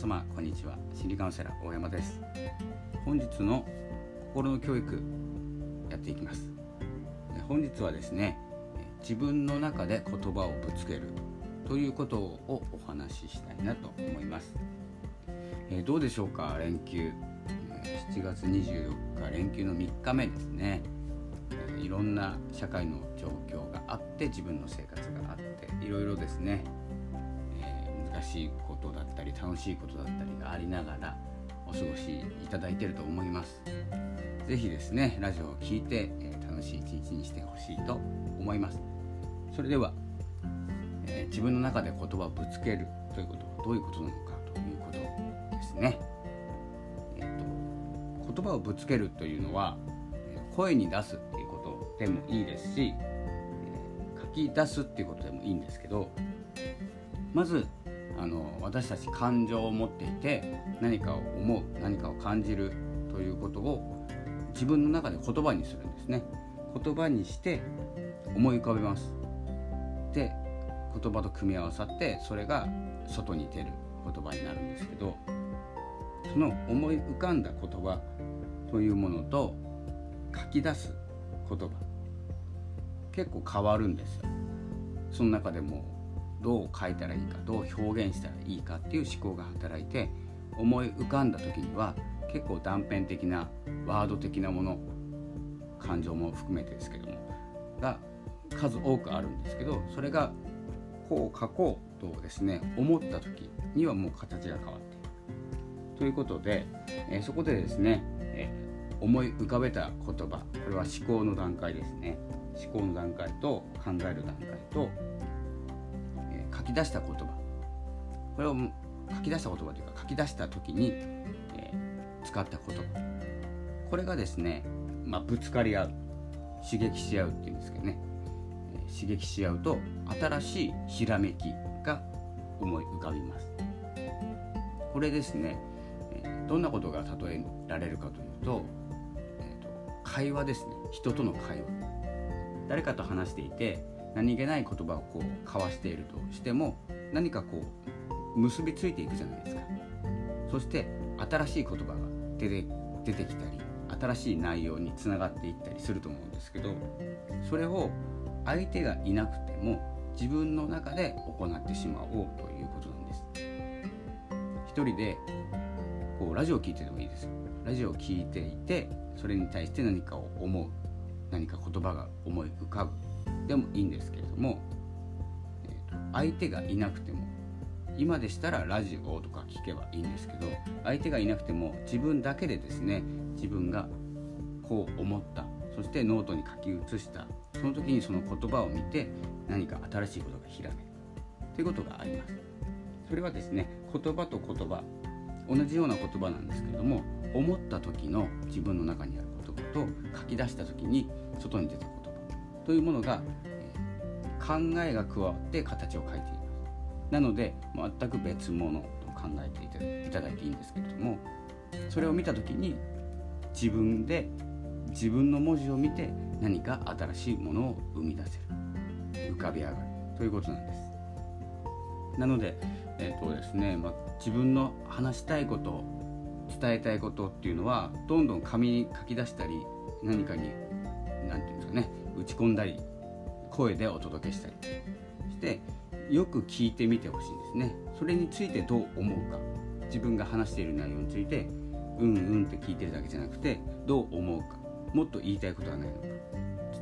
様こんにちは。心理カウンセラー大山です。本日の心の教育やっていきます。本日はですね自分の中で言葉をぶつけるということをお話ししたいなと思います、えどうでしょうか連休。7月24日連休の3日目ですね。いろんな社会の状況があって自分の生活があっていろいろですね。しいことだったり楽しいことだったりがありながらお過ごしいただいていると思います。是非ですねラジオを聴いて、え楽しい一日にしてほしいと思います。それでは、えー、自分の中で言葉をぶつけるということはどういうことなのかということですね。えっ、ー、と言葉をぶつけるというのは声に出すっていうことでもいいですし、えー、書き出すっていうことでもいいんですけどまずあの私たち感情を持っていて何かを思う何かを感じるということを自分の中で言葉にするんですね。言葉にして思い浮かべます。で言葉と組み合わさってそれが外に出る言葉になるんですけどその思い浮かんだ言葉というものと書き出す言葉結構変わるんですよ。その中でもどう書いたらいいかどう表現したらいいかっていう思考が働いて思い浮かんだ時には結構断片的なワード的なもの感情も含めてですけどもが数多くあるんですけどそれがこう書こうとですね思った時にはもう形が変わっている。ということで、え、そこでですね、え、思い浮かべた言葉これは思考の段階ですね。思考の段階と考える段階と書き出した言葉。これを書き出した言葉というか書き出した時に、えー、使った言葉。これがですね、まあ、ぶつかり合う刺激し合うっていうんですけどね、えー、刺激し合うと新しいひらめきが思い浮かびます。これですね、えー、どんなことが例えられるかというと,、えーと会話ですね。人との会話。誰かと話していて何気ない言葉をこう交わしているとしても何かこう結びついていくじゃないですか。そして新しい言葉が出て出てきたり新しい内容につながっていったりすると思うんですけどそれを相手がいなくても自分の中で行ってしまおうということなんです。一人でこうラジオを聴いててもいいです。よラジオを聴いていてそれに対して何かを思う。何か言葉が思い浮かぶ。でもいいんですけれども、えーと、相手がいなくても今でしたらラジオとか聞けばいいんですけど相手がいなくても自分だけでですね自分がこう思ったそしてノートに書き写したその時にその言葉を見て何か新しいことがひらめくということがあります。それはですね言葉と言葉同じような言葉なんですけれども思った時の自分の中にある言葉と書き出した時に外に出た言葉というものが、考えが加わって形を変えていますなので全く別物と考えていただいていいんですけれどもそれを見た時に自分で自分の文字を見て何か新しいものを生み出せる。浮かび上がる。ということなんです。なのでえっ、ー、とですね、まあ、自分の話したいこと伝えたいことっていうのはどんどん紙に書き出したり何かに何て言うんですかね打ち込んだり声でお届けしたりしてよく聞いてみてほしいんですね。それについてどう思うか。自分が話している内容についてうんうんって聞いてるだけじゃなくてどう思うか。もっと言いたいことはないのか。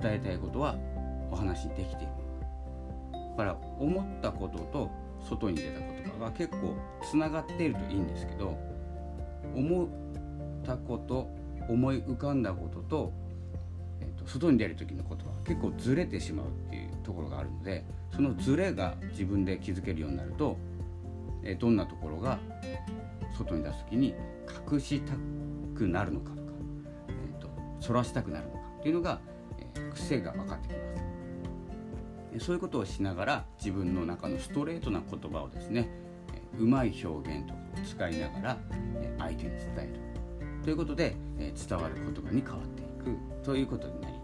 伝えたいことはお話できている。だから思ったことと外に出た言葉が結構つながっているといいんですけど思ったこと思い浮かんだことと外に出る時のことは結構ずれてしまうっていうところがあるのでそのずれが自分で気づけるようになると、えどんなところが外に出す時に隠したくなるのかとか、えーと、反らしたくなるのかっていうのが、えー、癖が分かってきます。そういうことをしながら自分の中のストレートな言葉をですね、うまい表現とかを使いながら、相手に伝える。ということで、伝わる言葉に変わっていく。ということになります。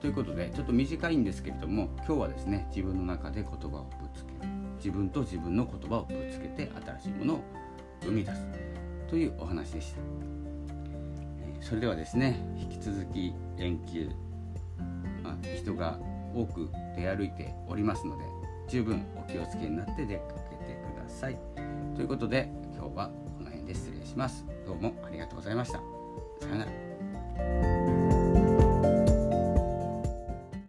ということでちょっと短いんですけれども今日はですね自分の中で言葉をぶつける。自分と自分の言葉をぶつけて新しいものを生み出すというお話でした。それではですね引き続き連休、まあ、人が多く出歩いておりますので十分お気をつけになって出かけてください。ということで今日はこの辺で失礼します。どうもありがとうございました。さようなら。